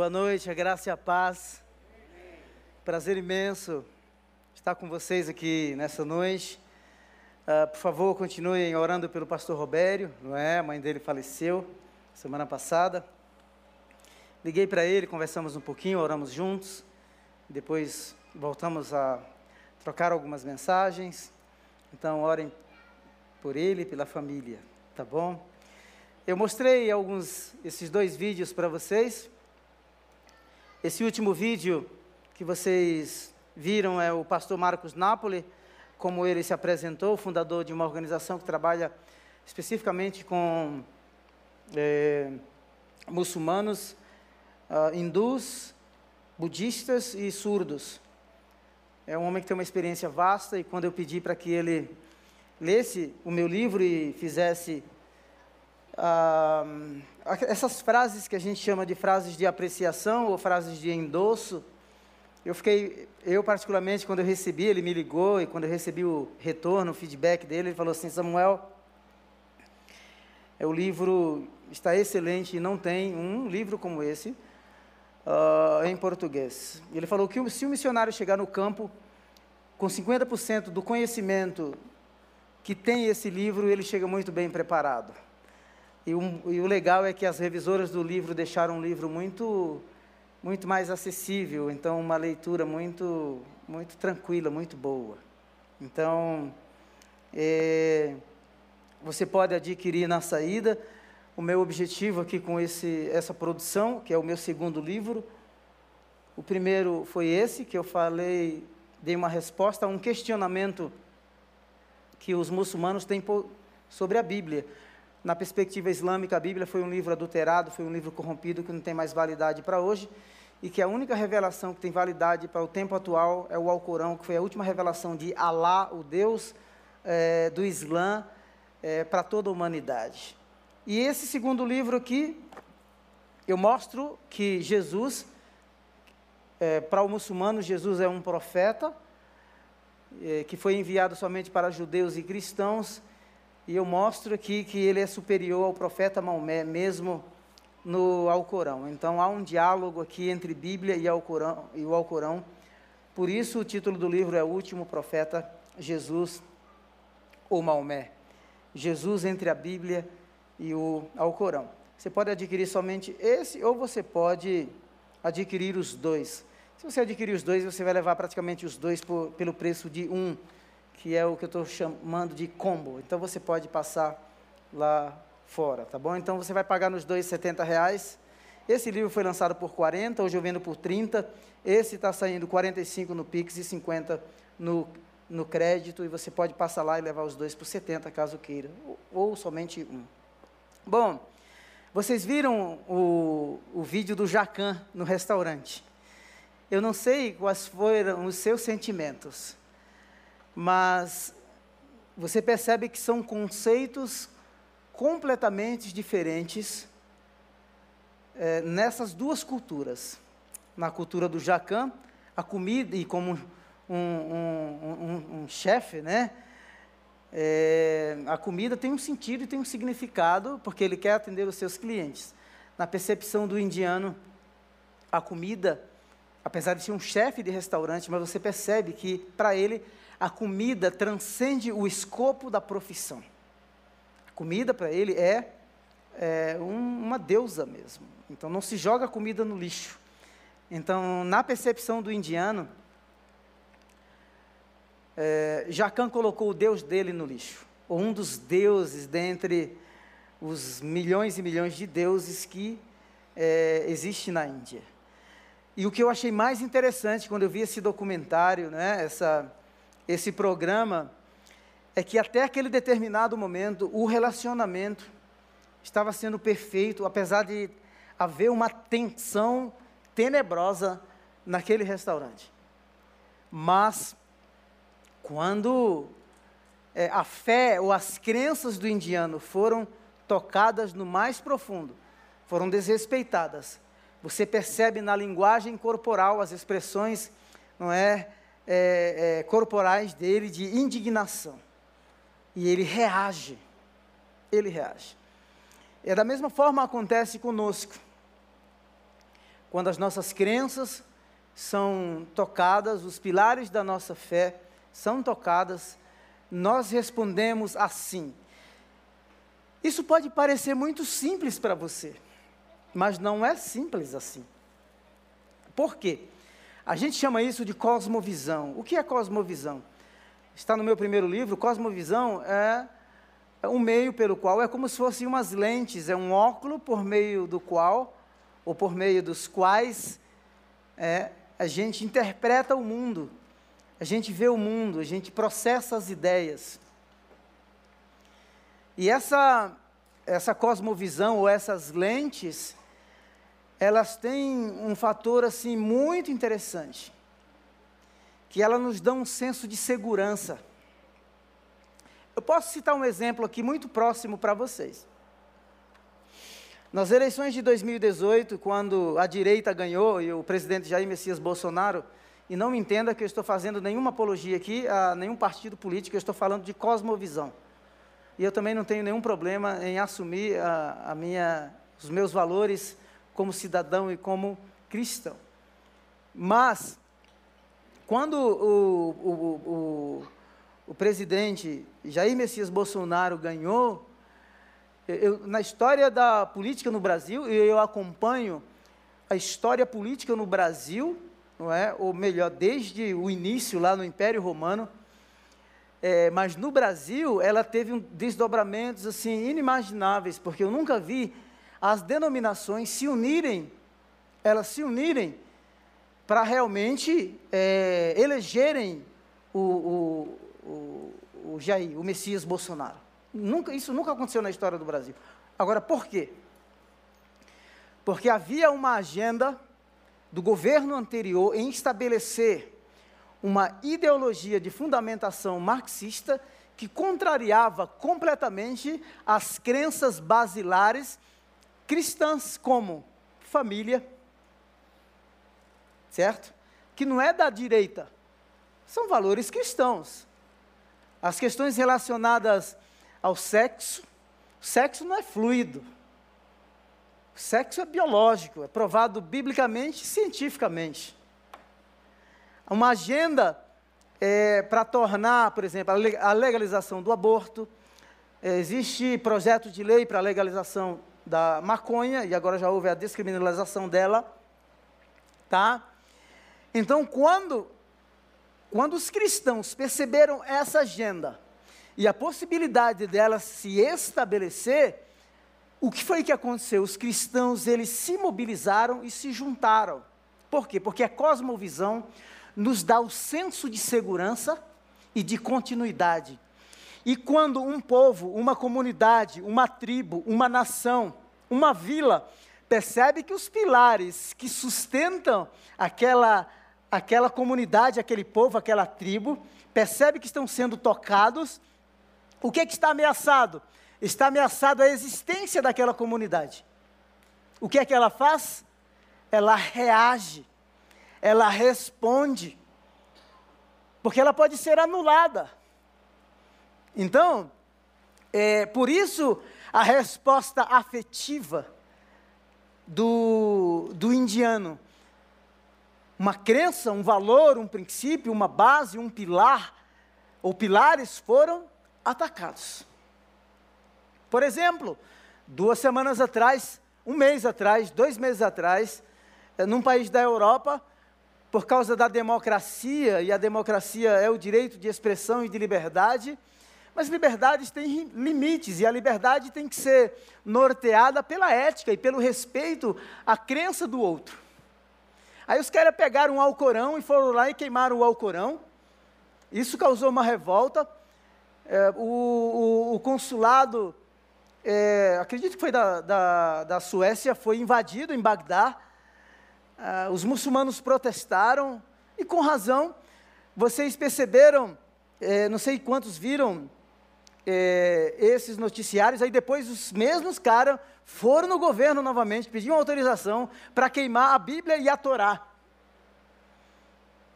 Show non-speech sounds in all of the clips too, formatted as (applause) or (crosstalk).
Boa noite, a graça e a paz. Prazer imenso estar com vocês aqui nessa noite. Uh, por favor, continuem orando pelo pastor Robério, não é? A mãe dele faleceu semana passada. Liguei para ele, conversamos um pouquinho, oramos juntos. Depois voltamos a trocar algumas mensagens. Então, orem por ele e pela família, tá bom? Eu mostrei alguns esses dois vídeos para vocês. Esse último vídeo que vocês viram é o pastor Marcos Napoli, como ele se apresentou, fundador de uma organização que trabalha especificamente com é, muçulmanos, uh, hindus, budistas e surdos. É um homem que tem uma experiência vasta e quando eu pedi para que ele lesse o meu livro e fizesse uh, essas frases que a gente chama de frases de apreciação ou frases de endosso, eu fiquei, eu particularmente, quando eu recebi, ele me ligou e quando eu recebi o retorno, o feedback dele, ele falou assim: Samuel, é, o livro está excelente e não tem um livro como esse uh, em português. Ele falou que se o missionário chegar no campo com 50% do conhecimento que tem esse livro, ele chega muito bem preparado. E, um, e o legal é que as revisoras do livro deixaram um livro muito muito mais acessível, então uma leitura muito muito tranquila, muito boa. Então, é, você pode adquirir na saída. O meu objetivo aqui com esse, essa produção, que é o meu segundo livro, o primeiro foi esse, que eu falei, dei uma resposta a um questionamento que os muçulmanos têm sobre a Bíblia. Na perspectiva islâmica, a Bíblia foi um livro adulterado, foi um livro corrompido que não tem mais validade para hoje, e que a única revelação que tem validade para o tempo atual é o Alcorão, que foi a última revelação de Alá, o Deus é, do Islã, é, para toda a humanidade. E esse segundo livro aqui, eu mostro que Jesus, é, para o muçulmano, Jesus é um profeta, é, que foi enviado somente para judeus e cristãos, e eu mostro aqui que ele é superior ao profeta Maomé, mesmo no Alcorão. Então há um diálogo aqui entre Bíblia e, Alcorão, e o Alcorão. Por isso o título do livro é O Último Profeta, Jesus ou Maomé. Jesus entre a Bíblia e o Alcorão. Você pode adquirir somente esse ou você pode adquirir os dois. Se você adquirir os dois, você vai levar praticamente os dois por, pelo preço de um, que é o que eu estou chamando de combo. Então você pode passar lá fora, tá bom? Então você vai pagar nos dois 70 reais. Esse livro foi lançado por 40, hoje eu vendo por 30. Esse está saindo 45 no Pix e 50 no no crédito e você pode passar lá e levar os dois por 70, caso queira, ou, ou somente um. Bom, vocês viram o, o vídeo do Jacan no restaurante. Eu não sei quais foram os seus sentimentos, mas você percebe que são conceitos completamente diferentes é, nessas duas culturas. Na cultura do Jacan, a comida, e como um, um, um, um chefe, né? É, a comida tem um sentido e tem um significado, porque ele quer atender os seus clientes. Na percepção do indiano, a comida, apesar de ser um chefe de restaurante, mas você percebe que, para ele, a comida transcende o escopo da profissão. A comida, para ele, é, é um, uma deusa mesmo. Então, não se joga a comida no lixo. Então, na percepção do indiano, é, Jacan colocou o Deus dele no lixo, ou um dos deuses dentre os milhões e milhões de deuses que é, existe na Índia. E o que eu achei mais interessante quando eu vi esse documentário, né, essa, esse programa, é que até aquele determinado momento o relacionamento estava sendo perfeito, apesar de haver uma tensão tenebrosa naquele restaurante. Mas quando é, a fé ou as crenças do indiano foram tocadas no mais profundo, foram desrespeitadas, você percebe na linguagem corporal as expressões, não é, é, é corporais dele de indignação. E ele reage. Ele reage. É da mesma forma acontece conosco. quando as nossas crenças são tocadas, os pilares da nossa fé são tocadas, nós respondemos assim. Isso pode parecer muito simples para você, mas não é simples assim. Por quê? A gente chama isso de cosmovisão. O que é cosmovisão? Está no meu primeiro livro. Cosmovisão é um meio pelo qual é como se fossem umas lentes, é um óculo por meio do qual, ou por meio dos quais, é, a gente interpreta o mundo, a gente vê o mundo, a gente processa as ideias. E essa, essa cosmovisão ou essas lentes, elas têm um fator assim muito interessante, que ela nos dá um senso de segurança. Eu posso citar um exemplo aqui muito próximo para vocês. Nas eleições de 2018, quando a direita ganhou e o presidente Jair Messias Bolsonaro, e não me entenda que eu estou fazendo nenhuma apologia aqui a nenhum partido político, eu estou falando de cosmovisão. E eu também não tenho nenhum problema em assumir a, a minha, os meus valores como cidadão e como cristão. Mas, quando o, o, o, o presidente Jair Messias Bolsonaro ganhou, eu, na história da política no Brasil, eu acompanho a história política no Brasil, não é? ou melhor, desde o início lá no Império Romano, é, mas no Brasil ela teve um desdobramentos assim inimagináveis, porque eu nunca vi as denominações se unirem, elas se unirem para realmente é, elegerem o, o, o, o Jair, o Messias Bolsonaro. Nunca, isso nunca aconteceu na história do Brasil. Agora, por quê? Porque havia uma agenda do governo anterior em estabelecer uma ideologia de fundamentação marxista que contrariava completamente as crenças basilares cristãs, como família, certo? Que não é da direita, são valores cristãos. As questões relacionadas ao sexo. Sexo não é fluido. Sexo é biológico, é provado biblicamente cientificamente. Uma agenda é, para tornar, por exemplo, a legalização do aborto. É, existe projeto de lei para a legalização da maconha, e agora já houve a descriminalização dela. Tá? Então, quando, quando os cristãos perceberam essa agenda, e a possibilidade dela se estabelecer, o que foi que aconteceu? Os cristãos, eles se mobilizaram e se juntaram. Por quê? Porque a cosmovisão nos dá o senso de segurança e de continuidade. E quando um povo, uma comunidade, uma tribo, uma nação, uma vila, percebe que os pilares que sustentam aquela, aquela comunidade, aquele povo, aquela tribo, percebe que estão sendo tocados, o que, é que está ameaçado? Está ameaçado a existência daquela comunidade. O que é que ela faz? Ela reage, ela responde, porque ela pode ser anulada. Então, é, por isso, a resposta afetiva do, do indiano, uma crença, um valor, um princípio, uma base, um pilar, ou pilares foram atacados. Por exemplo, duas semanas atrás, um mês atrás, dois meses atrás, eh, num país da Europa, por causa da democracia, e a democracia é o direito de expressão e de liberdade, mas liberdades têm limites, e a liberdade tem que ser norteada pela ética e pelo respeito à crença do outro. Aí os caras pegaram um Alcorão e foram lá e queimaram o Alcorão. Isso causou uma revolta é, o, o, o, consulado, é, acredito que foi da, da, da, Suécia, foi invadido em Bagdá. É, os muçulmanos protestaram, e com razão. Vocês perceberam, é, não sei quantos viram é, esses noticiários, aí depois os mesmos caras foram no governo novamente, pediam autorização para queimar a Bíblia e a Torá.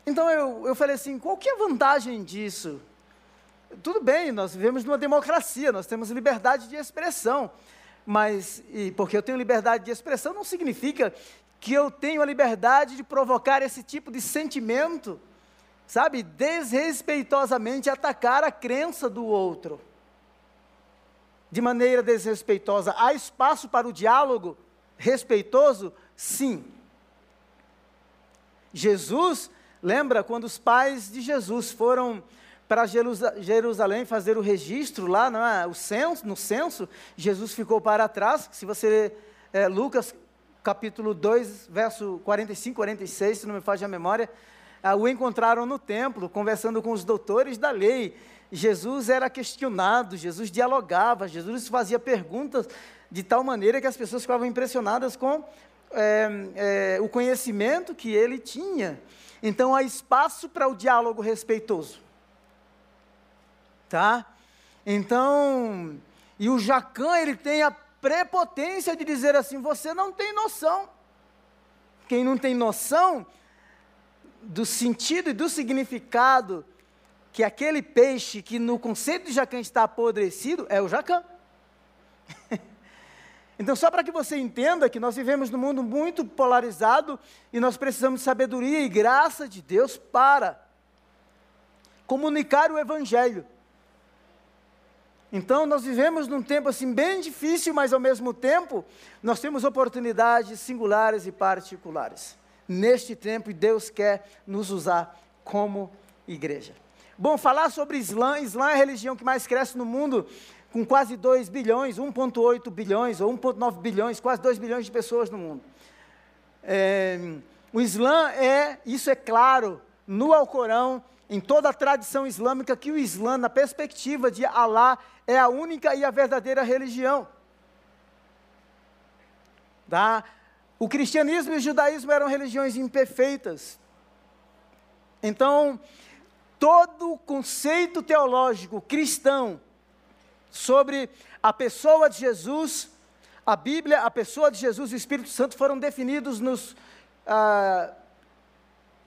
Então eu, eu falei assim: qual que é a vantagem disso? tudo bem, nós vivemos numa democracia, nós temos liberdade de expressão, mas, e porque eu tenho liberdade de expressão, não significa que eu tenho a liberdade de provocar esse tipo de sentimento, sabe, desrespeitosamente atacar a crença do outro. De maneira desrespeitosa. Há espaço para o diálogo respeitoso? Sim. Jesus, lembra quando os pais de Jesus foram para Jerusalém fazer o registro lá, é? o censo, no censo, Jesus ficou para trás. Se você é, Lucas capítulo 2, verso 45, 46, se não me falha a memória, ah, o encontraram no templo, conversando com os doutores da lei. Jesus era questionado, Jesus dialogava, Jesus fazia perguntas de tal maneira que as pessoas ficavam impressionadas com é, é, o conhecimento que ele tinha. Então há espaço para o diálogo respeitoso. Tá? Então, e o Jacan, ele tem a prepotência de dizer assim: você não tem noção. Quem não tem noção do sentido e do significado que aquele peixe que no conceito de jacan está apodrecido é o jacan. (laughs) então, só para que você entenda que nós vivemos num mundo muito polarizado e nós precisamos de sabedoria e graça de Deus para comunicar o Evangelho. Então, nós vivemos num tempo assim bem difícil, mas ao mesmo tempo, nós temos oportunidades singulares e particulares. Neste tempo, Deus quer nos usar como igreja. Bom, falar sobre Islã, Islã é a religião que mais cresce no mundo, com quase 2 bilhões, 1,8 bilhões ou 1,9 bilhões, quase 2 bilhões de pessoas no mundo. É, o Islã é, isso é claro, no Alcorão, em toda a tradição islâmica, que o Islã, na perspectiva de Alá, é a única e a verdadeira religião. Tá? O cristianismo e o judaísmo eram religiões imperfeitas. Então, todo o conceito teológico cristão sobre a pessoa de Jesus, a Bíblia, a pessoa de Jesus e o Espírito Santo foram definidos nos, ah,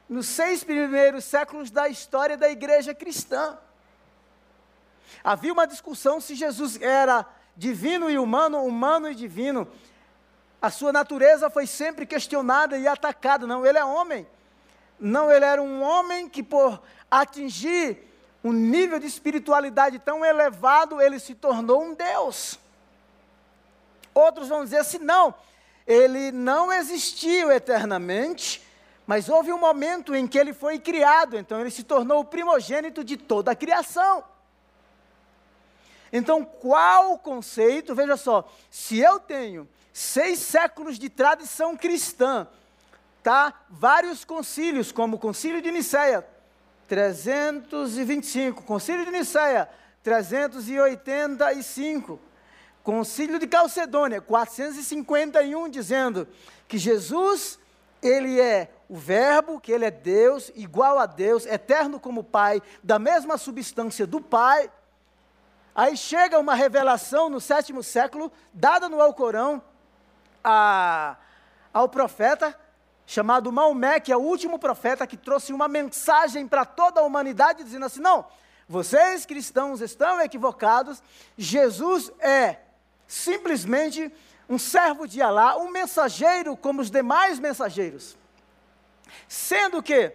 nos seis primeiros séculos da história da igreja cristã. Havia uma discussão se Jesus era divino e humano, humano e divino. A sua natureza foi sempre questionada e atacada. Não, ele é homem. Não, ele era um homem que, por atingir um nível de espiritualidade tão elevado, ele se tornou um Deus. Outros vão dizer assim: não, ele não existiu eternamente, mas houve um momento em que ele foi criado, então ele se tornou o primogênito de toda a criação. Então, qual o conceito? Veja só, se eu tenho seis séculos de tradição cristã, tá? Vários concílios, como o Concílio de Nicéia, 325, Concílio de Nicéia, 385, Concílio de Calcedônia, 451, dizendo que Jesus, ele é o Verbo, que ele é Deus, igual a Deus, eterno como Pai, da mesma substância do Pai, Aí chega uma revelação no sétimo século, dada no Alcorão a, ao profeta chamado Maomé, que é o último profeta que trouxe uma mensagem para toda a humanidade, dizendo assim: não, vocês cristãos estão equivocados, Jesus é simplesmente um servo de Alá, um mensageiro como os demais mensageiros. Sendo que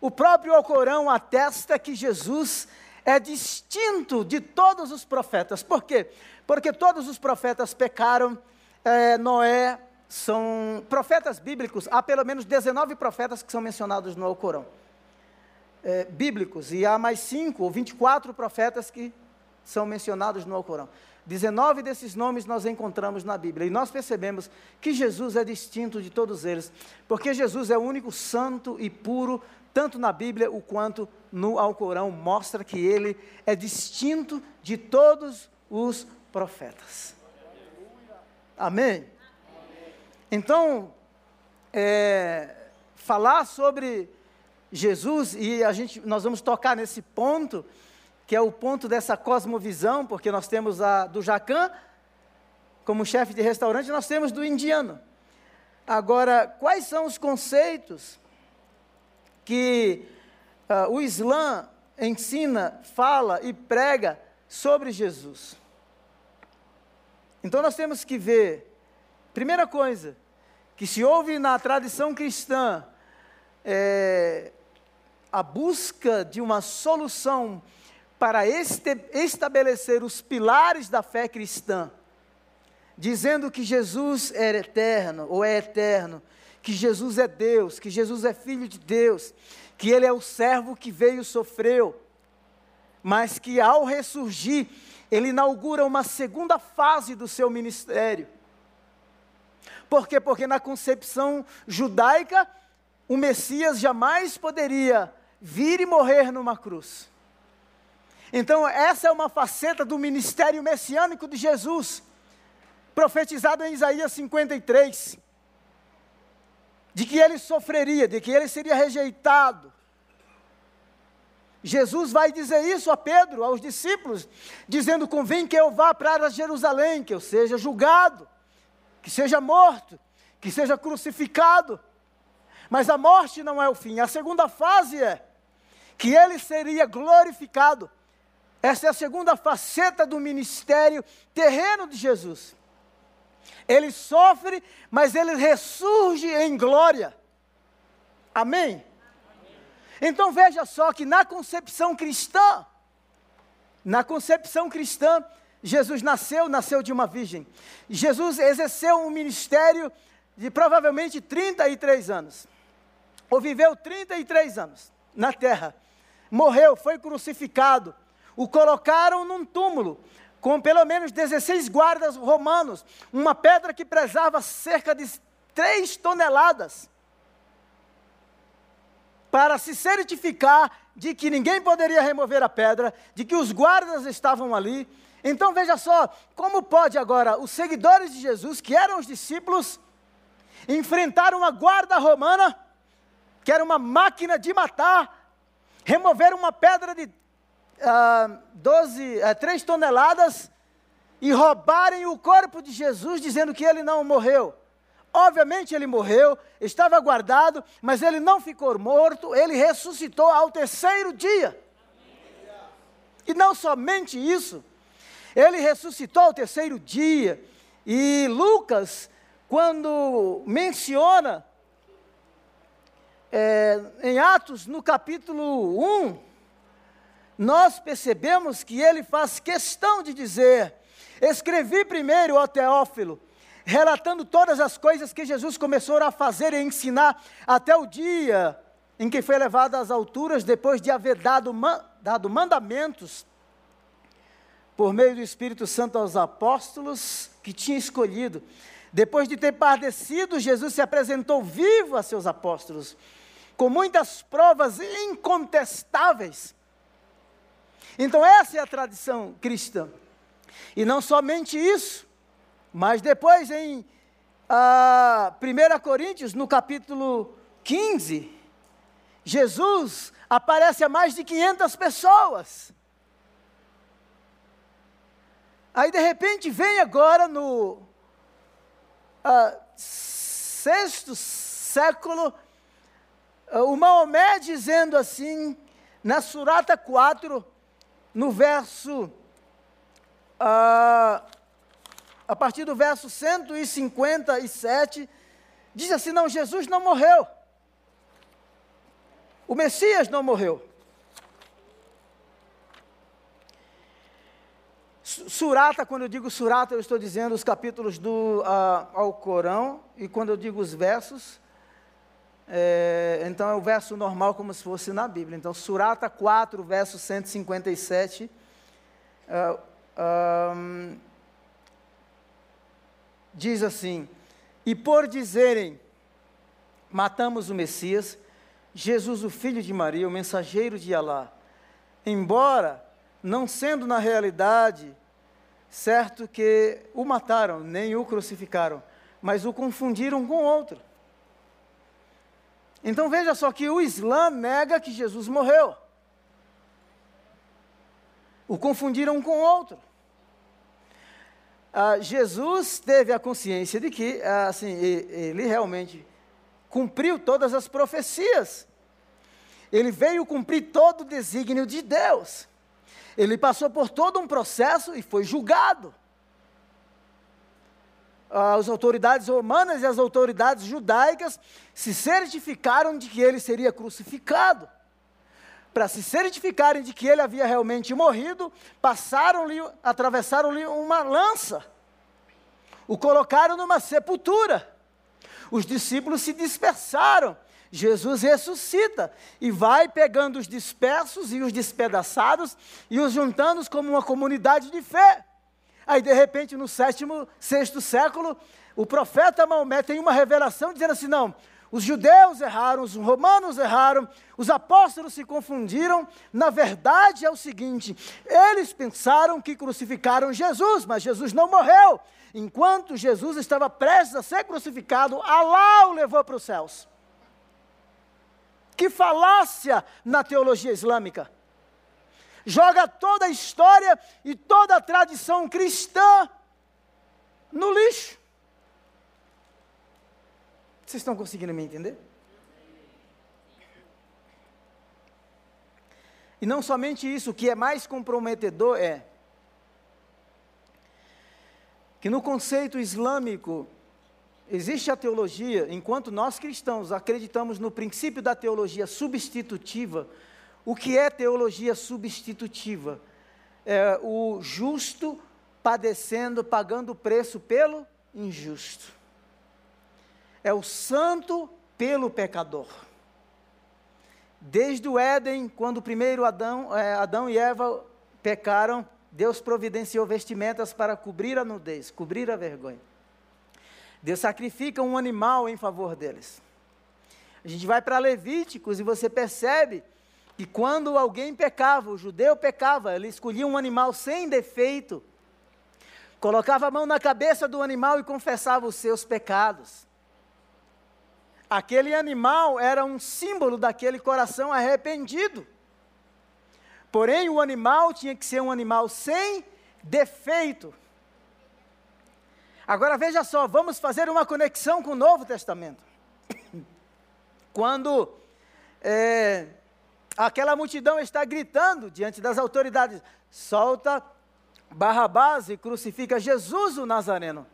o próprio Alcorão atesta que Jesus é distinto de todos os profetas. Por quê? Porque todos os profetas pecaram. É, Noé são profetas bíblicos. Há pelo menos 19 profetas que são mencionados no Alcorão. É, bíblicos. E há mais 5 ou 24 profetas que são mencionados no Alcorão. 19 desses nomes nós encontramos na Bíblia. E nós percebemos que Jesus é distinto de todos eles, porque Jesus é o único santo e puro, tanto na Bíblia o quanto no Alcorão, mostra que ele é distinto de todos os profetas. Amém? Então, é, falar sobre Jesus, e a gente, nós vamos tocar nesse ponto, que é o ponto dessa cosmovisão, porque nós temos a do Jacan como chefe de restaurante, nós temos do indiano. Agora, quais são os conceitos que uh, o Islã ensina, fala e prega sobre Jesus? Então nós temos que ver, primeira coisa, que se houve na tradição cristã é, a busca de uma solução para este, estabelecer os pilares da fé cristã, dizendo que Jesus era eterno ou é eterno, que Jesus é Deus, que Jesus é filho de Deus, que ele é o servo que veio e sofreu, mas que ao ressurgir, ele inaugura uma segunda fase do seu ministério. Por quê? Porque na concepção judaica, o Messias jamais poderia vir e morrer numa cruz. Então, essa é uma faceta do ministério messiânico de Jesus, profetizado em Isaías 53, de que ele sofreria, de que ele seria rejeitado. Jesus vai dizer isso a Pedro, aos discípulos, dizendo: Convém que eu vá para Jerusalém, que eu seja julgado, que seja morto, que seja crucificado. Mas a morte não é o fim. A segunda fase é que ele seria glorificado. Essa é a segunda faceta do ministério terreno de Jesus. Ele sofre, mas ele ressurge em glória. Amém? Então veja só que na concepção cristã, na concepção cristã, Jesus nasceu, nasceu de uma virgem. Jesus exerceu um ministério de provavelmente 33 anos. Ou viveu 33 anos na terra. Morreu, foi crucificado, o colocaram num túmulo, com pelo menos 16 guardas romanos, uma pedra que pesava cerca de 3 toneladas, para se certificar de que ninguém poderia remover a pedra, de que os guardas estavam ali. Então veja só, como pode agora os seguidores de Jesus, que eram os discípulos, enfrentar uma guarda romana, que era uma máquina de matar, remover uma pedra de ah, 12, ah, 3 toneladas e roubarem o corpo de Jesus, dizendo que ele não morreu. Obviamente ele morreu, estava guardado, mas ele não ficou morto, ele ressuscitou ao terceiro dia. E não somente isso, ele ressuscitou ao terceiro dia. E Lucas, quando menciona é, em Atos, no capítulo 1, nós percebemos que ele faz questão de dizer: escrevi primeiro, ó Teófilo, relatando todas as coisas que Jesus começou a fazer e ensinar até o dia em que foi levado às alturas, depois de haver dado, dado mandamentos por meio do Espírito Santo aos apóstolos que tinha escolhido. Depois de ter padecido, Jesus se apresentou vivo a seus apóstolos, com muitas provas incontestáveis então, essa é a tradição cristã. E não somente isso, mas depois em ah, 1 Coríntios, no capítulo 15, Jesus aparece a mais de 500 pessoas. Aí de repente vem agora no ah, sexto século, ah, o Maomé dizendo assim, na Surata 4, no verso, a, a partir do verso 157, diz assim: não, Jesus não morreu. O Messias não morreu. Surata, quando eu digo surata, eu estou dizendo os capítulos do uh, ao Corão, e quando eu digo os versos, é, então é o verso normal como se fosse na Bíblia. Então, Surata 4, verso 157. Uh, um, diz assim: E por dizerem, matamos o Messias, Jesus, o filho de Maria, o mensageiro de Alá, embora não sendo na realidade certo que o mataram, nem o crucificaram, mas o confundiram com outro. Então veja só que o Islã nega que Jesus morreu. O confundiram com outro. Ah, Jesus teve a consciência de que, ah, assim, ele realmente cumpriu todas as profecias. Ele veio cumprir todo o desígnio de Deus. Ele passou por todo um processo e foi julgado. as autoridades romanas e as autoridades judaicas se certificaram de que ele seria crucificado. Para se certificarem de que ele havia realmente morrido, passaram-lhe, atravessaram-lhe uma lança, o colocaram numa sepultura. Os discípulos se dispersaram. Jesus ressuscita e vai pegando os dispersos e os despedaçados e os juntando como uma comunidade de fé. Aí, de repente, no sétimo, sexto século, o profeta Maomé tem uma revelação dizendo assim: não, os judeus erraram, os romanos erraram, os apóstolos se confundiram. Na verdade é o seguinte: eles pensaram que crucificaram Jesus, mas Jesus não morreu. Enquanto Jesus estava prestes a ser crucificado, Alá o levou para os céus. Que falácia na teologia islâmica! joga toda a história e toda a tradição cristã no lixo. Vocês estão conseguindo me entender? E não somente isso, o que é mais comprometedor é que no conceito islâmico existe a teologia, enquanto nós cristãos acreditamos no princípio da teologia substitutiva, o que é teologia substitutiva? É o justo padecendo, pagando o preço pelo injusto. É o santo pelo pecador. Desde o Éden, quando primeiro Adão, é, Adão e Eva pecaram, Deus providenciou vestimentas para cobrir a nudez, cobrir a vergonha. Deus sacrifica um animal em favor deles. A gente vai para Levíticos e você percebe que quando alguém pecava, o judeu pecava, ele escolhia um animal sem defeito, colocava a mão na cabeça do animal e confessava os seus pecados. Aquele animal era um símbolo daquele coração arrependido. Porém, o animal tinha que ser um animal sem defeito. Agora veja só, vamos fazer uma conexão com o Novo Testamento. Quando é, aquela multidão está gritando diante das autoridades: solta Barrabás e crucifica Jesus o Nazareno.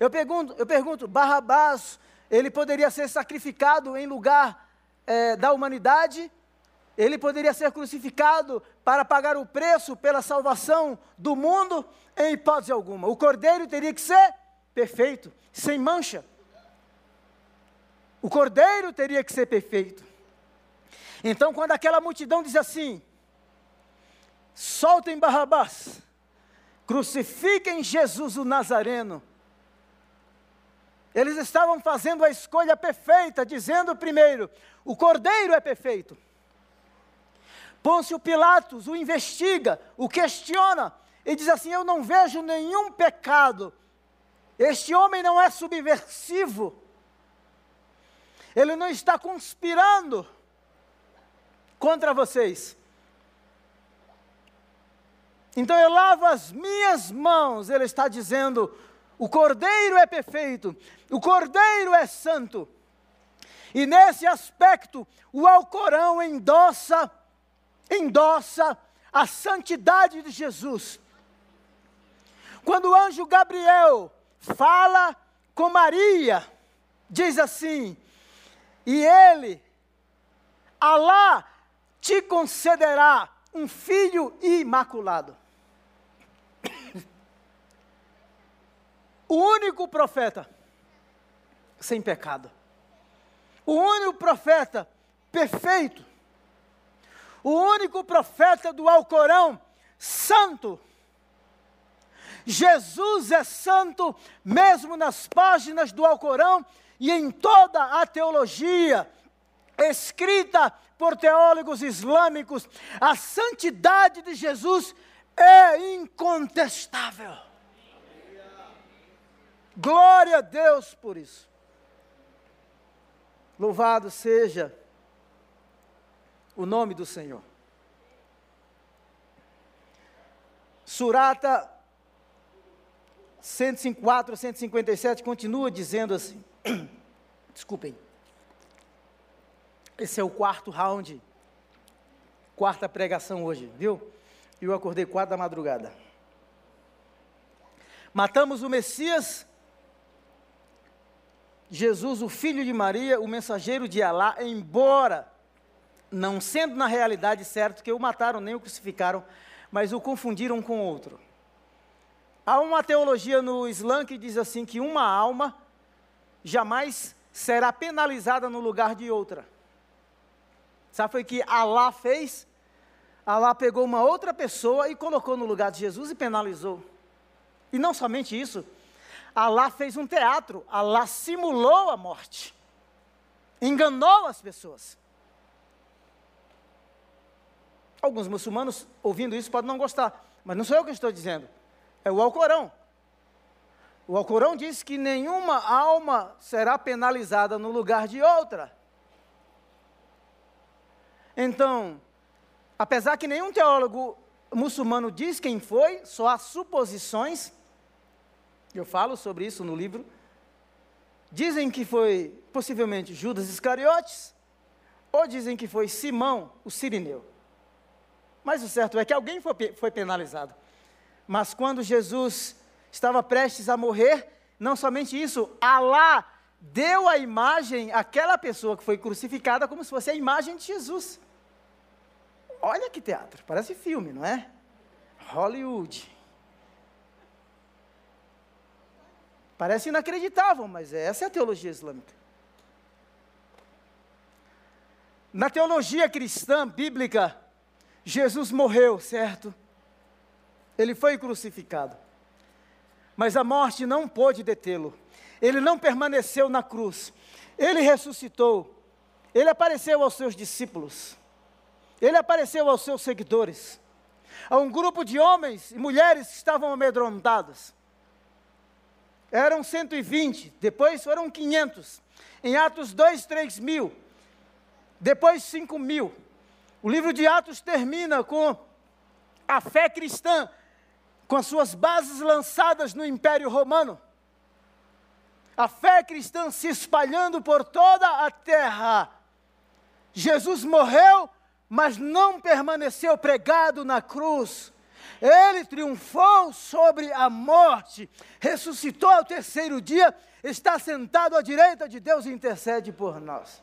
Eu pergunto, eu pergunto Barrabás, ele poderia ser sacrificado em lugar é, da humanidade? Ele poderia ser crucificado para pagar o preço pela salvação do mundo? Em hipótese alguma. O cordeiro teria que ser perfeito, sem mancha. O cordeiro teria que ser perfeito. Então, quando aquela multidão diz assim: soltem Barrabás, crucifiquem Jesus o Nazareno. Eles estavam fazendo a escolha perfeita, dizendo primeiro: o cordeiro é perfeito. Pôncio Pilatos o investiga, o questiona e diz assim: Eu não vejo nenhum pecado. Este homem não é subversivo. Ele não está conspirando contra vocês. Então eu lavo as minhas mãos, ele está dizendo: o cordeiro é perfeito, o cordeiro é santo. E nesse aspecto, o Alcorão endossa, endossa a santidade de Jesus. Quando o anjo Gabriel fala com Maria, diz assim: e ele, Alá te concederá um filho imaculado. O único profeta sem pecado. O único profeta perfeito. O único profeta do Alcorão santo. Jesus é santo mesmo nas páginas do Alcorão e em toda a teologia escrita por teólogos islâmicos, a santidade de Jesus é incontestável. Glória a Deus por isso. Louvado seja o nome do Senhor. Surata 154 157 continua dizendo assim: (clears throat) Desculpem. Esse é o quarto round, quarta pregação hoje, viu? Eu acordei quatro da madrugada. Matamos o Messias Jesus, o filho de Maria, o mensageiro de Alá, embora não sendo na realidade certo que o mataram nem o crucificaram, mas o confundiram com outro. Há uma teologia no Islã que diz assim que uma alma jamais será penalizada no lugar de outra. Sabe foi que Alá fez? Alá pegou uma outra pessoa e colocou no lugar de Jesus e penalizou. E não somente isso, Alá fez um teatro, Alá simulou a morte, enganou as pessoas. Alguns muçulmanos, ouvindo isso, podem não gostar, mas não sou eu que estou dizendo, é o Alcorão. O Alcorão diz que nenhuma alma será penalizada no lugar de outra. Então, apesar que nenhum teólogo muçulmano diz quem foi, só há suposições, eu falo sobre isso no livro. Dizem que foi possivelmente Judas Iscariotes, ou dizem que foi Simão, o sirineu. Mas o certo é que alguém foi, foi penalizado. Mas quando Jesus estava prestes a morrer, não somente isso, Alá deu a imagem àquela pessoa que foi crucificada como se fosse a imagem de Jesus. Olha que teatro, parece filme, não é? Hollywood. Parece inacreditável, mas essa é a teologia islâmica. Na teologia cristã bíblica, Jesus morreu, certo? Ele foi crucificado. Mas a morte não pôde detê-lo. Ele não permaneceu na cruz. Ele ressuscitou. Ele apareceu aos seus discípulos. Ele apareceu aos seus seguidores. A um grupo de homens e mulheres que estavam amedrontados eram 120, depois foram 500. Em Atos 2, 3 mil. Depois 5 mil. O livro de Atos termina com a fé cristã, com as suas bases lançadas no Império Romano. A fé cristã se espalhando por toda a terra. Jesus morreu, mas não permaneceu pregado na cruz. Ele triunfou sobre a morte, ressuscitou ao terceiro dia, está sentado à direita de Deus e intercede por nós.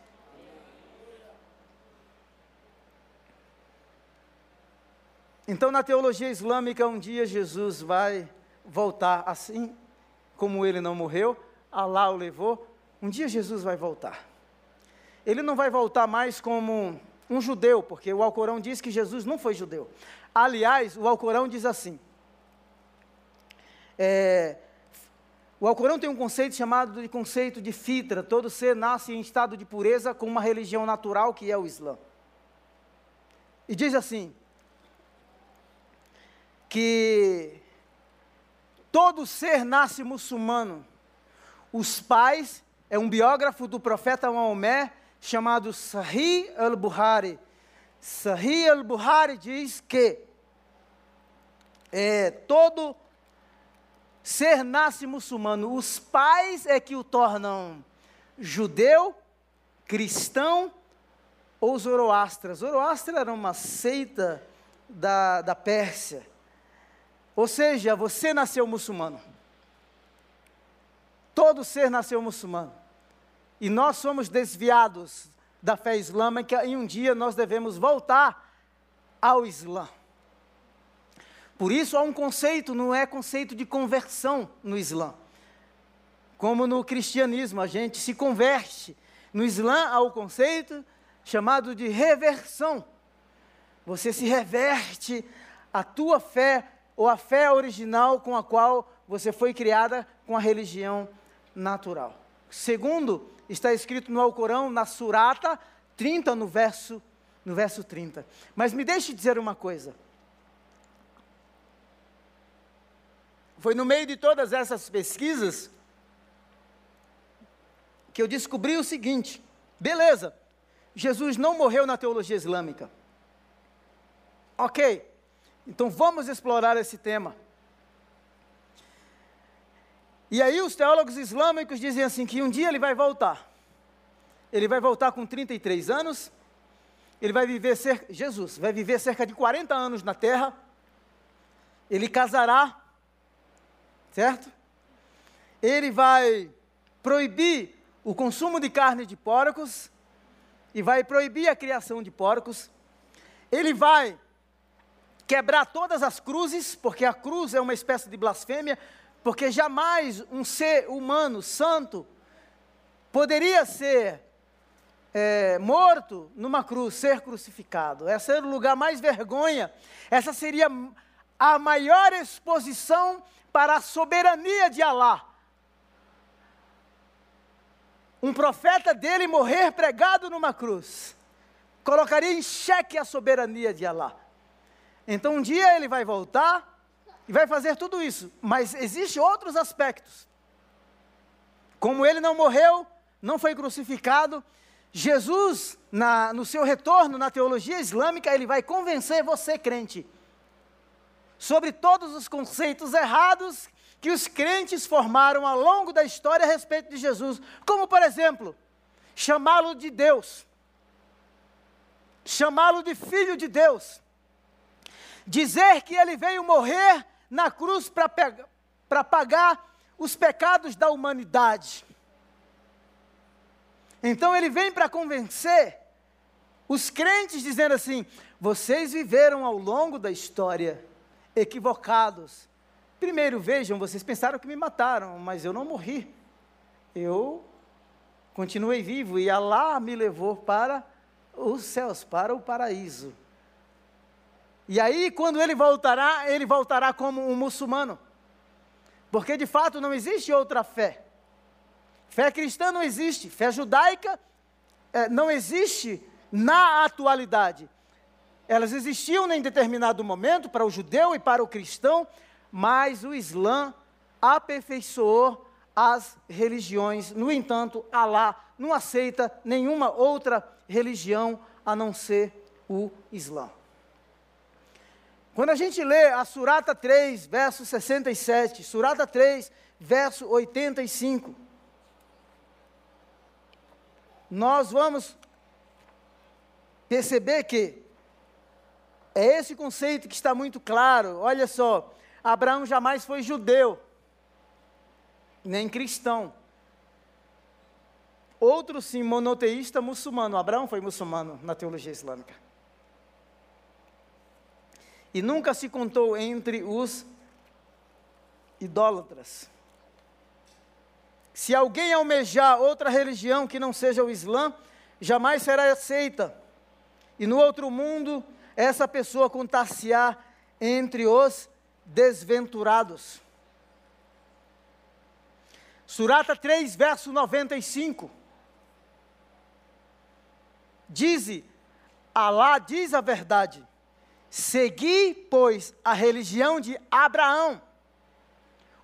Então, na teologia islâmica, um dia Jesus vai voltar assim como ele não morreu, Allah o levou, um dia Jesus vai voltar. Ele não vai voltar mais como um judeu, porque o Alcorão diz que Jesus não foi judeu. Aliás, o Alcorão diz assim: é, o Alcorão tem um conceito chamado de conceito de fitra. Todo ser nasce em estado de pureza com uma religião natural que é o Islã. E diz assim: que todo ser nasce muçulmano. Os pais, é um biógrafo do profeta Maomé, chamado Sahih al-Buhari. Sahih al-Buhari diz que é, todo ser nasce muçulmano. Os pais é que o tornam judeu, cristão ou zoroastra. Zoroastra era uma seita da, da Pérsia. Ou seja, você nasceu muçulmano. Todo ser nasceu muçulmano. E nós somos desviados da fé islâmica e um dia nós devemos voltar ao Islã. Por isso há um conceito, não é conceito de conversão no Islã. Como no cristianismo, a gente se converte. No Islã há o conceito chamado de reversão. Você se reverte a tua fé ou a fé original com a qual você foi criada com a religião natural. Segundo, está escrito no Alcorão, na Surata 30, no verso, no verso 30. Mas me deixe dizer uma coisa. Foi no meio de todas essas pesquisas que eu descobri o seguinte: beleza, Jesus não morreu na teologia islâmica. Ok, então vamos explorar esse tema. E aí os teólogos islâmicos dizem assim que um dia ele vai voltar. Ele vai voltar com 33 anos. Ele vai viver cerca, Jesus vai viver cerca de 40 anos na terra. Ele casará certo? Ele vai proibir o consumo de carne de porcos e vai proibir a criação de porcos. Ele vai quebrar todas as cruzes, porque a cruz é uma espécie de blasfêmia, porque jamais um ser humano santo poderia ser é, morto numa cruz, ser crucificado. Esse era o lugar mais vergonha. Essa seria a maior exposição para a soberania de Alá. Um profeta dele morrer pregado numa cruz colocaria em xeque a soberania de Alá. Então um dia ele vai voltar e vai fazer tudo isso, mas existem outros aspectos. Como ele não morreu, não foi crucificado, Jesus, na, no seu retorno na teologia islâmica, ele vai convencer você, crente, sobre todos os conceitos errados que os crentes formaram ao longo da história a respeito de Jesus, como por exemplo, chamá-lo de Deus, chamá-lo de filho de Deus, dizer que ele veio morrer na cruz para pagar os pecados da humanidade. Então ele vem para convencer os crentes, dizendo assim: vocês viveram ao longo da história equivocados. Primeiro, vejam, vocês pensaram que me mataram, mas eu não morri. Eu continuei vivo e Allah me levou para os céus, para o paraíso. E aí, quando ele voltará, ele voltará como um muçulmano. Porque de fato não existe outra fé. Fé cristã não existe, fé judaica é, não existe na atualidade. Elas existiam em determinado momento para o judeu e para o cristão, mas o Islã aperfeiçoou as religiões. No entanto, Alá não aceita nenhuma outra religião a não ser o Islã. Quando a gente lê a Surata 3, verso 67, Surata 3, verso 85, nós vamos perceber que é esse conceito que está muito claro. Olha só, Abraão jamais foi judeu, nem cristão. Outro sim, monoteísta muçulmano. Abraão foi muçulmano na teologia islâmica. E nunca se contou entre os idólatras. Se alguém almejar outra religião que não seja o Islã, jamais será aceita. E no outro mundo, essa pessoa contar-se-á entre os desventurados. Surata 3, verso 95. Diz, Alá diz a verdade: Segui, pois, a religião de Abraão,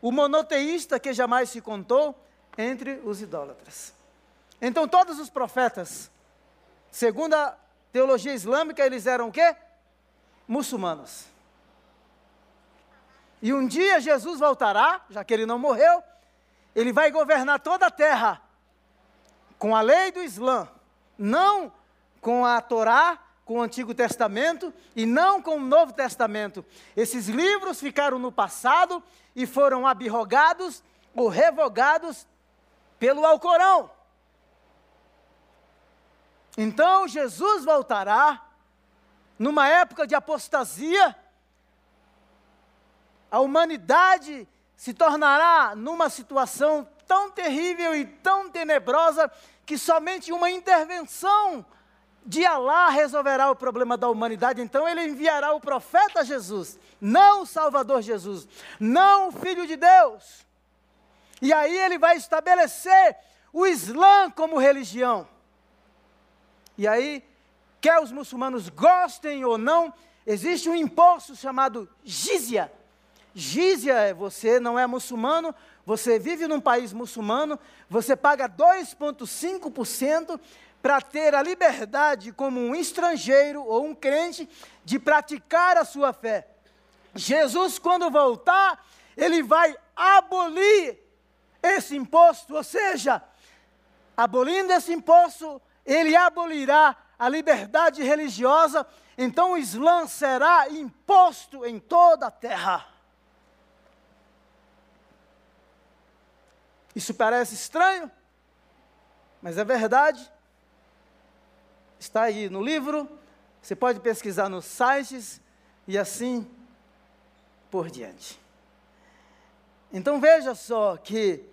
o monoteísta que jamais se contou, entre os idólatras. Então todos os profetas, segundo a teologia islâmica, eles eram o quê? Muçulmanos. E um dia Jesus voltará, já que ele não morreu, ele vai governar toda a terra com a lei do Islã, não com a Torá, com o Antigo Testamento e não com o Novo Testamento. Esses livros ficaram no passado e foram abrogados ou revogados pelo Alcorão. Então Jesus voltará numa época de apostasia, a humanidade se tornará numa situação tão terrível e tão tenebrosa que somente uma intervenção de Alá resolverá o problema da humanidade. Então ele enviará o profeta Jesus, não o Salvador Jesus, não o Filho de Deus. E aí ele vai estabelecer o Islã como religião. E aí, quer os muçulmanos gostem ou não, existe um imposto chamado jizya. Jizya é você não é muçulmano, você vive num país muçulmano, você paga 2,5% para ter a liberdade, como um estrangeiro ou um crente, de praticar a sua fé. Jesus, quando voltar, ele vai abolir esse imposto, ou seja, abolindo esse imposto, ele abolirá a liberdade religiosa, então o Islã será imposto em toda a terra. Isso parece estranho? mas é verdade. Está aí no livro, você pode pesquisar nos sites e assim por diante. Então veja só que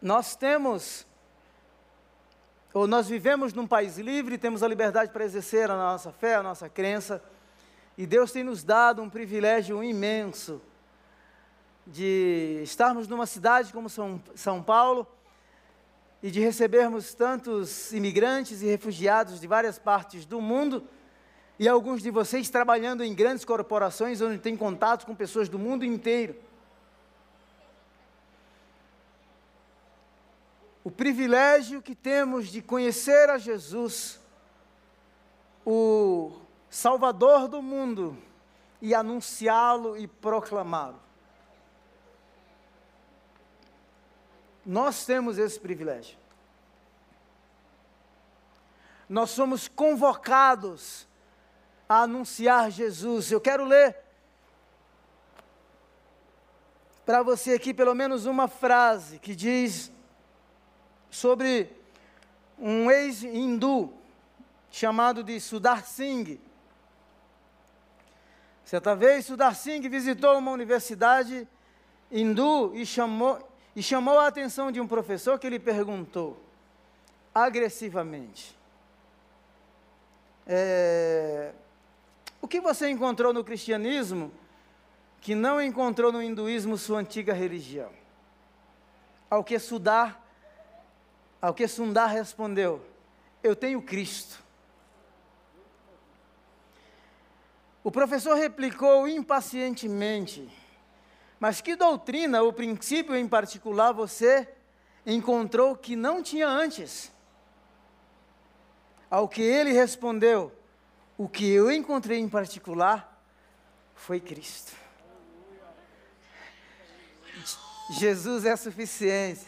nós temos, ou nós vivemos num país livre, temos a liberdade para exercer a nossa fé, a nossa crença, e Deus tem nos dado um privilégio imenso de estarmos numa cidade como São, São Paulo e de recebermos tantos imigrantes e refugiados de várias partes do mundo e alguns de vocês trabalhando em grandes corporações onde tem contato com pessoas do mundo inteiro. O privilégio que temos de conhecer a Jesus, o Salvador do mundo, e anunciá-lo e proclamá-lo. Nós temos esse privilégio. Nós somos convocados a anunciar Jesus. Eu quero ler para você aqui pelo menos uma frase que diz sobre um ex-hindu chamado de Sudar Singh. Certa vez, Sudar Singh visitou uma universidade hindu e chamou, e chamou a atenção de um professor que lhe perguntou, agressivamente, é, o que você encontrou no cristianismo que não encontrou no hinduísmo sua antiga religião? Ao que Sudar, ao que Sundar respondeu: Eu tenho Cristo. O professor replicou impacientemente: Mas que doutrina ou princípio em particular você encontrou que não tinha antes? Ao que ele respondeu: o que eu encontrei em particular foi Cristo. Jesus é suficiente.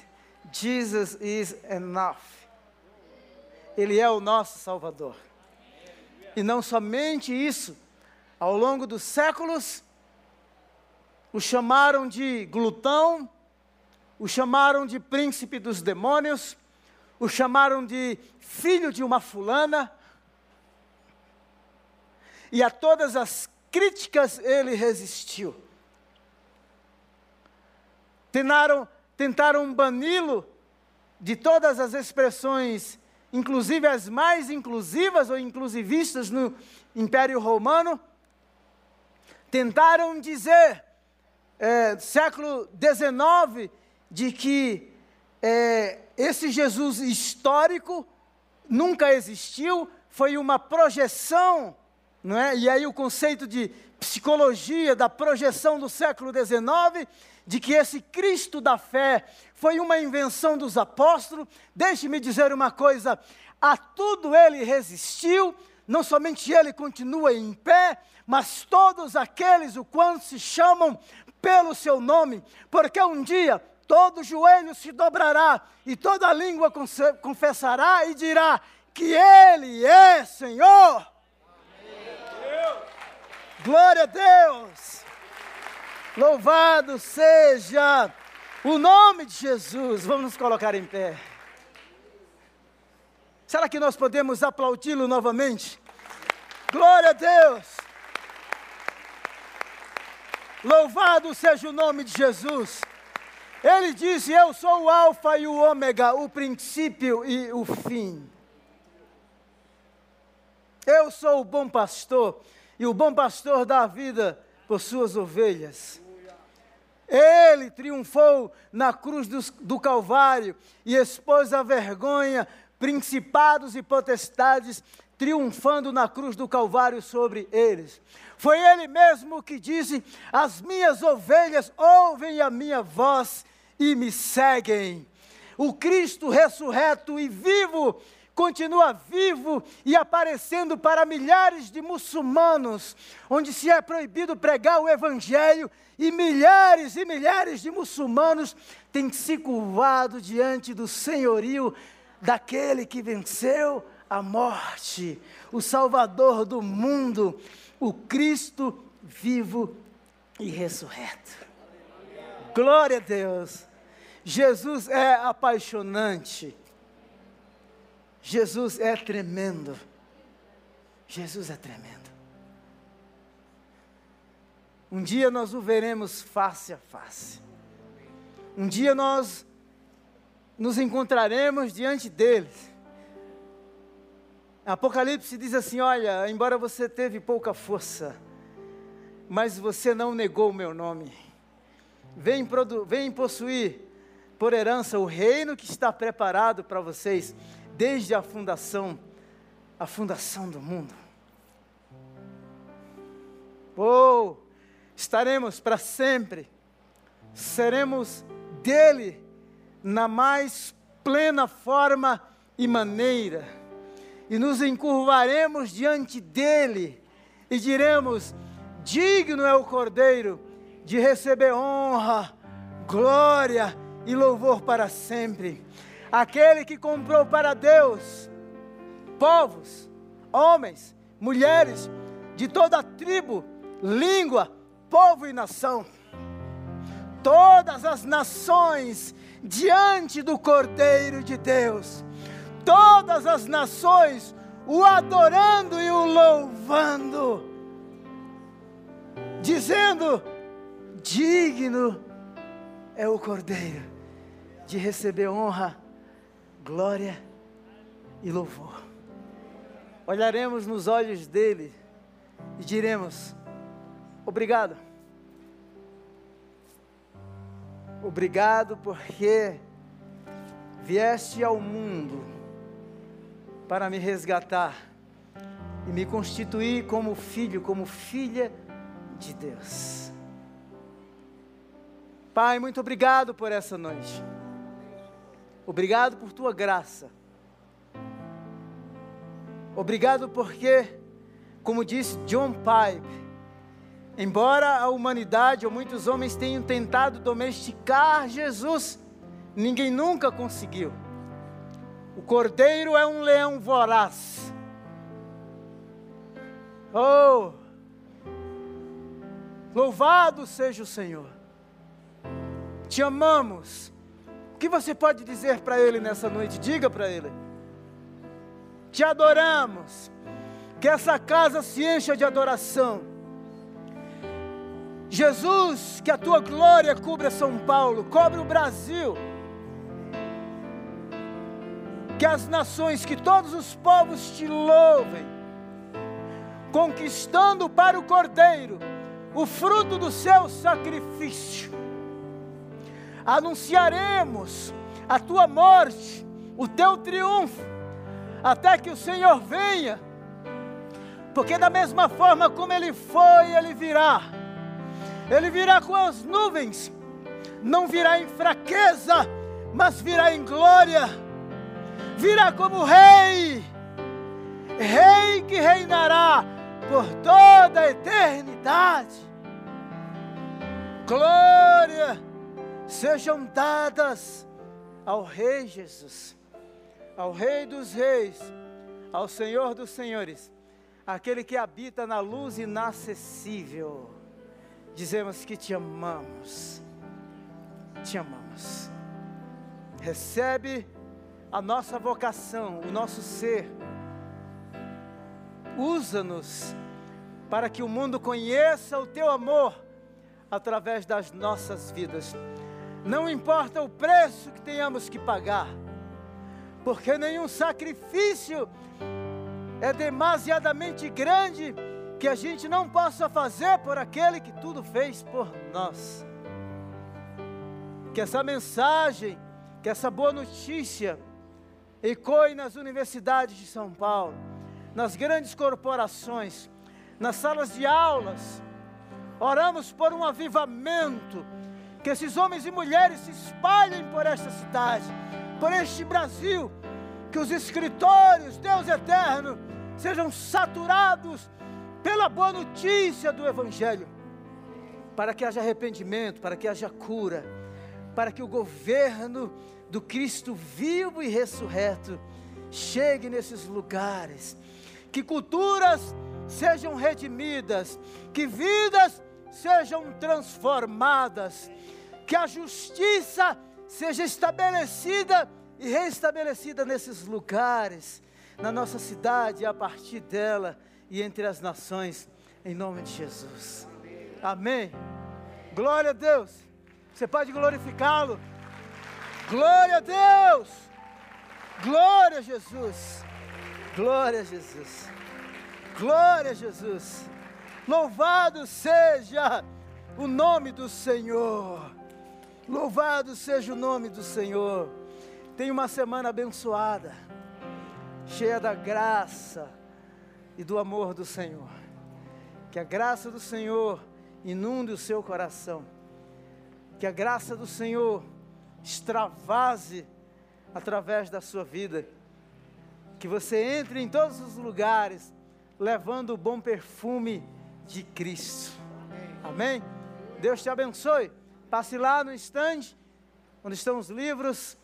Jesus is enough. Ele é o nosso Salvador. E não somente isso, ao longo dos séculos, o chamaram de glutão, o chamaram de príncipe dos demônios, o chamaram de filho de uma fulana, e a todas as críticas ele resistiu. Tentaram, tentaram bani-lo de todas as expressões, inclusive as mais inclusivas ou inclusivistas no Império Romano. Tentaram dizer, é, século XIX, de que é, esse Jesus histórico nunca existiu, foi uma projeção não é? E aí o conceito de psicologia da projeção do século XIX, de que esse Cristo da fé foi uma invenção dos apóstolos. Deixe-me dizer uma coisa: a tudo ele resistiu, não somente ele continua em pé, mas todos aqueles o quanto se chamam pelo seu nome, porque um dia todo joelho se dobrará e toda língua confessará e dirá que ele é Senhor. Glória a Deus! Louvado seja o nome de Jesus. Vamos nos colocar em pé. Será que nós podemos aplaudi-lo novamente? Glória a Deus! Louvado seja o nome de Jesus. Ele disse: Eu sou o Alfa e o Ômega, o princípio e o fim. Eu sou o bom pastor e o bom pastor dá a vida por suas ovelhas. Ele triunfou na cruz do, do, Calvário e expôs a vergonha, principados e potestades, triunfando na cruz do Calvário sobre eles. Foi ele mesmo que disse: As minhas ovelhas ouvem a minha voz e me seguem. O Cristo ressurreto e vivo continua vivo e aparecendo para milhares de muçulmanos, onde se é proibido pregar o Evangelho, e milhares e milhares de muçulmanos têm se curvado diante do senhorio daquele que venceu a morte, o Salvador do mundo, o Cristo vivo e ressurreto. Glória a Deus. Jesus é apaixonante. Jesus é tremendo. Jesus é tremendo. Um dia nós o veremos face a face. Um dia nós nos encontraremos diante dele. Apocalipse diz assim: Olha, embora você teve pouca força, mas você não negou o meu nome. Vem, vem possuir por herança o reino que está preparado para vocês desde a fundação, a fundação do mundo. Oh, estaremos para sempre, seremos dele na mais plena forma e maneira, e nos encurvaremos diante dele e diremos: Digno é o Cordeiro de receber honra, glória e louvor para sempre. Aquele que comprou para Deus povos, homens, mulheres de toda tribo, língua, povo e nação. Todas as nações diante do Cordeiro de Deus, todas as nações o adorando e o louvando, dizendo: digno é o Cordeiro de receber honra, glória e louvor. Olharemos nos olhos dele e diremos: Obrigado. Obrigado porque vieste ao mundo para me resgatar e me constituir como filho, como filha de Deus. Pai, muito obrigado por essa noite. Obrigado por tua graça. Obrigado porque, como disse John Pipe, embora a humanidade ou muitos homens tenham tentado domesticar Jesus, ninguém nunca conseguiu. O cordeiro é um leão voraz. Oh! Louvado seja o Senhor. Te amamos. O que você pode dizer para Ele nessa noite? Diga para Ele. Te adoramos. Que essa casa se encha de adoração. Jesus, que a tua glória cubra São Paulo, cobre o Brasil. Que as nações, que todos os povos te louvem, conquistando para o Cordeiro o fruto do seu sacrifício. Anunciaremos a tua morte, o teu triunfo, até que o Senhor venha, porque da mesma forma como ele foi, ele virá. Ele virá com as nuvens, não virá em fraqueza, mas virá em glória. Virá como rei, rei que reinará por toda a eternidade. Glória sejam dadas ao Rei Jesus, ao Rei dos Reis, ao Senhor dos Senhores, aquele que habita na luz inacessível. Dizemos que te amamos, te amamos. Recebe a nossa vocação, o nosso ser. Usa-nos para que o mundo conheça o teu amor através das nossas vidas. Não importa o preço que tenhamos que pagar, porque nenhum sacrifício é demasiadamente grande que a gente não possa fazer por aquele que tudo fez por nós. Que essa mensagem, que essa boa notícia ecoe nas universidades de São Paulo, nas grandes corporações, nas salas de aulas. Oramos por um avivamento que esses homens e mulheres se espalhem por esta cidade, por este Brasil, que os escritórios, Deus eterno, sejam saturados pela boa notícia do Evangelho, para que haja arrependimento, para que haja cura, para que o governo do Cristo vivo e ressurreto chegue nesses lugares, que culturas sejam redimidas, que vidas sejam transformadas, que a justiça seja estabelecida e restabelecida nesses lugares, na nossa cidade, a partir dela e entre as nações, em nome de Jesus. Amém. Glória a Deus. Você pode glorificá-lo. Glória a Deus. Glória a Jesus. Glória a Jesus. Glória a Jesus. Louvado seja o nome do Senhor. Louvado seja o nome do Senhor. Tenha uma semana abençoada, cheia da graça e do amor do Senhor. Que a graça do Senhor inunde o seu coração. Que a graça do Senhor extravase através da sua vida. Que você entre em todos os lugares levando o bom perfume de Cristo. Amém? Deus te abençoe. Passe lá no estande, onde estão os livros,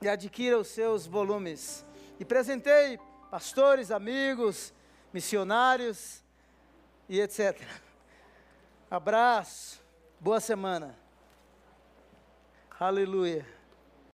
e adquira os seus volumes. E presenteie pastores, amigos, missionários e etc. Abraço, boa semana. Aleluia.